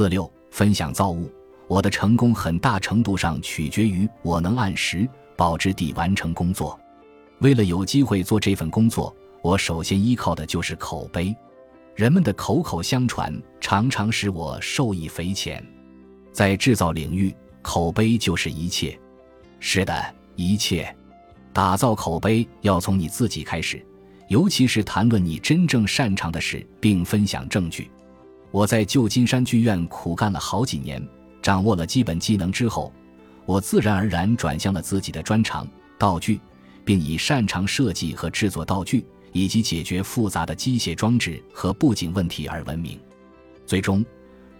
四六分享造物，我的成功很大程度上取决于我能按时、保质地完成工作。为了有机会做这份工作，我首先依靠的就是口碑。人们的口口相传常常使我受益匪浅。在制造领域，口碑就是一切。是的，一切。打造口碑要从你自己开始，尤其是谈论你真正擅长的事，并分享证据。我在旧金山剧院苦干了好几年，掌握了基本技能之后，我自然而然转向了自己的专长——道具，并以擅长设计和制作道具，以及解决复杂的机械装置和布景问题而闻名。最终，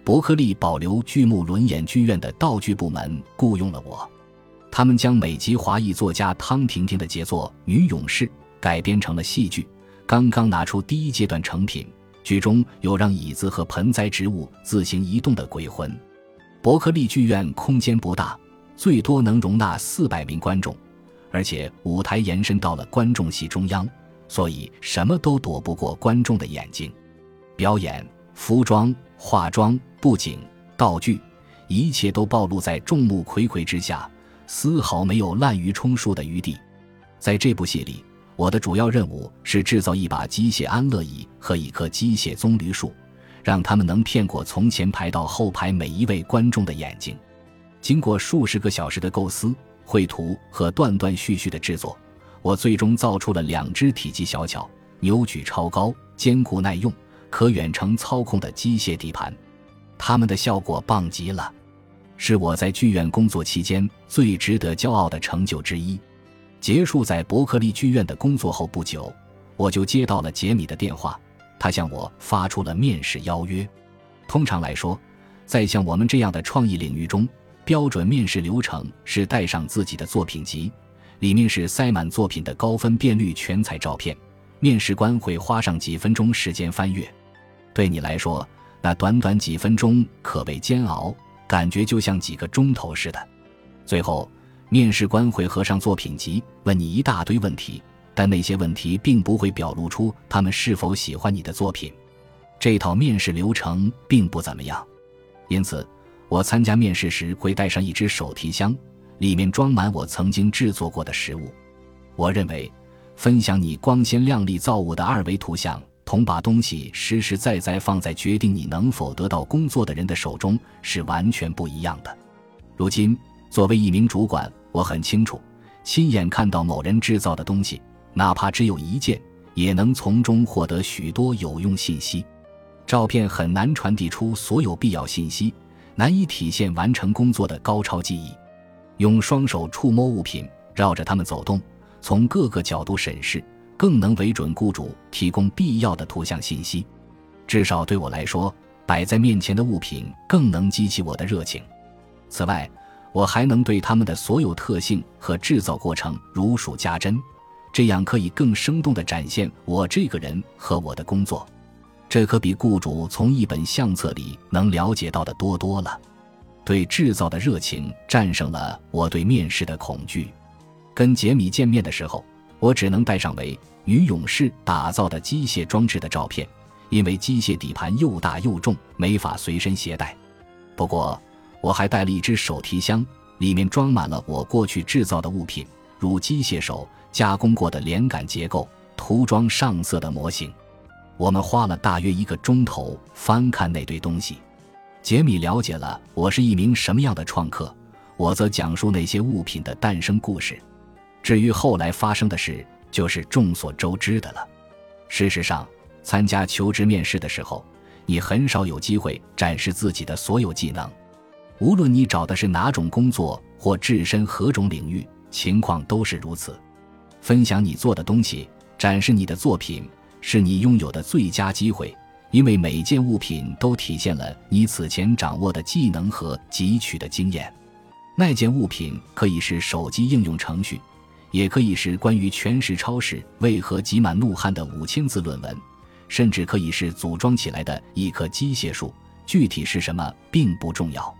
伯克利保留巨幕轮演剧院的道具部门雇佣了我，他们将美籍华裔作家汤婷婷的杰作《女勇士》改编成了戏剧，刚刚拿出第一阶段成品。剧中有让椅子和盆栽植物自行移动的鬼魂。伯克利剧院空间不大，最多能容纳四百名观众，而且舞台延伸到了观众席中央，所以什么都躲不过观众的眼睛。表演、服装、化妆、布景、道具，一切都暴露在众目睽睽之下，丝毫没有滥竽充数的余地。在这部戏里。我的主要任务是制造一把机械安乐椅和一棵机械棕榈树，让他们能骗过从前排到后排每一位观众的眼睛。经过数十个小时的构思、绘图和断断续续的制作，我最终造出了两只体积小巧、扭矩超高、坚固耐用、可远程操控的机械底盘。它们的效果棒极了，是我在剧院工作期间最值得骄傲的成就之一。结束在伯克利剧院的工作后不久，我就接到了杰米的电话，他向我发出了面试邀约。通常来说，在像我们这样的创意领域中，标准面试流程是带上自己的作品集，里面是塞满作品的高分辨率全彩照片。面试官会花上几分钟时间翻阅。对你来说，那短短几分钟可谓煎熬，感觉就像几个钟头似的。最后。面试官会合上作品集，问你一大堆问题，但那些问题并不会表露出他们是否喜欢你的作品。这套面试流程并不怎么样，因此我参加面试时会带上一只手提箱，里面装满我曾经制作过的食物。我认为，分享你光鲜亮丽造物的二维图像，同把东西实实在在放在决定你能否得到工作的人的手中是完全不一样的。如今，作为一名主管，我很清楚，亲眼看到某人制造的东西，哪怕只有一件，也能从中获得许多有用信息。照片很难传递出所有必要信息，难以体现完成工作的高超技艺。用双手触摸物品，绕着它们走动，从各个角度审视，更能为准雇主提供必要的图像信息。至少对我来说，摆在面前的物品更能激起我的热情。此外，我还能对它们的所有特性和制造过程如数家珍，这样可以更生动地展现我这个人和我的工作。这可比雇主从一本相册里能了解到的多多了。对制造的热情战胜了我对面试的恐惧。跟杰米见面的时候，我只能带上为女勇士打造的机械装置的照片，因为机械底盘又大又重，没法随身携带。不过，我还带了一只手提箱，里面装满了我过去制造的物品，如机械手加工过的连杆结构、涂装上色的模型。我们花了大约一个钟头翻看那堆东西。杰米了解了我是一名什么样的创客，我则讲述那些物品的诞生故事。至于后来发生的事，就是众所周知的了。事实上，参加求职面试的时候，你很少有机会展示自己的所有技能。无论你找的是哪种工作或置身何种领域，情况都是如此。分享你做的东西，展示你的作品，是你拥有的最佳机会，因为每件物品都体现了你此前掌握的技能和汲取的经验。那件物品可以是手机应用程序，也可以是关于全食超市为何挤满怒汉的五千字论文，甚至可以是组装起来的一棵机械树。具体是什么并不重要。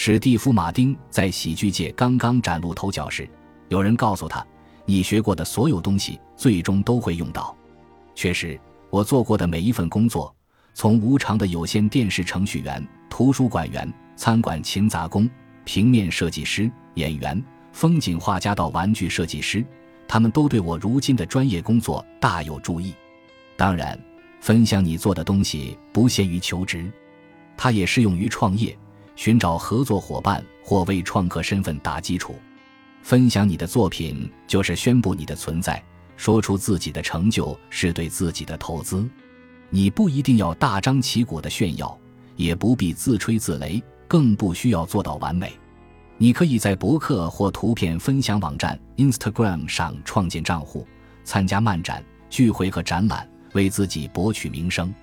史蒂夫·马丁在喜剧界刚刚崭露头角时，有人告诉他：“你学过的所有东西，最终都会用到。”确实，我做过的每一份工作，从无偿的有线电视程序员图书馆员、餐馆勤杂工、平面设计师、演员、风景画家到玩具设计师，他们都对我如今的专业工作大有注意。当然，分享你做的东西不限于求职，它也适用于创业，寻找合作伙伴或为创客身份打基础。分享你的作品就是宣布你的存在，说出自己的成就是对自己的投资。你不一定要大张旗鼓的炫耀，也不必自吹自擂，更不需要做到完美。你可以在博客或图片分享网站 Instagram 上创建账户，参加漫展、聚会和展览，为自己博取名声。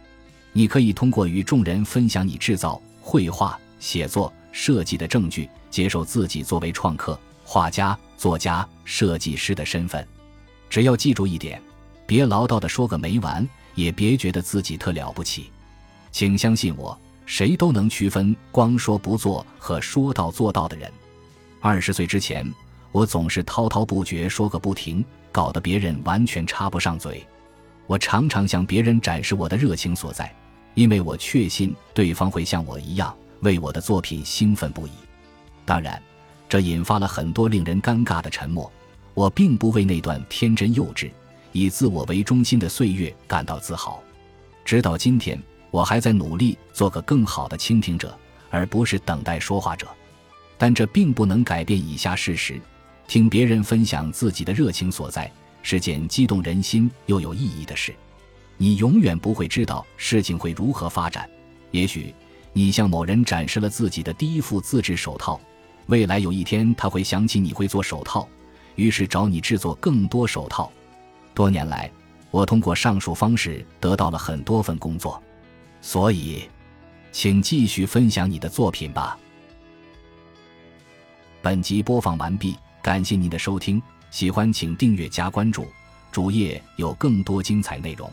你可以通过与众人分享你制造、绘画、写作、设计的证据，接受自己作为创客。画家、作家、设计师的身份，只要记住一点：别唠叨的说个没完，也别觉得自己特了不起。请相信我，谁都能区分光说不做和说到做到的人。二十岁之前，我总是滔滔不绝说个不停，搞得别人完全插不上嘴。我常常向别人展示我的热情所在，因为我确信对方会像我一样为我的作品兴奋不已。当然。这引发了很多令人尴尬的沉默。我并不为那段天真幼稚、以自我为中心的岁月感到自豪。直到今天，我还在努力做个更好的倾听者，而不是等待说话者。但这并不能改变以下事实：听别人分享自己的热情所在，是件激动人心又有意义的事。你永远不会知道事情会如何发展。也许，你向某人展示了自己的第一副自制手套。未来有一天，他会想起你会做手套，于是找你制作更多手套。多年来，我通过上述方式得到了很多份工作，所以，请继续分享你的作品吧。本集播放完毕，感谢您的收听，喜欢请订阅加关注，主页有更多精彩内容。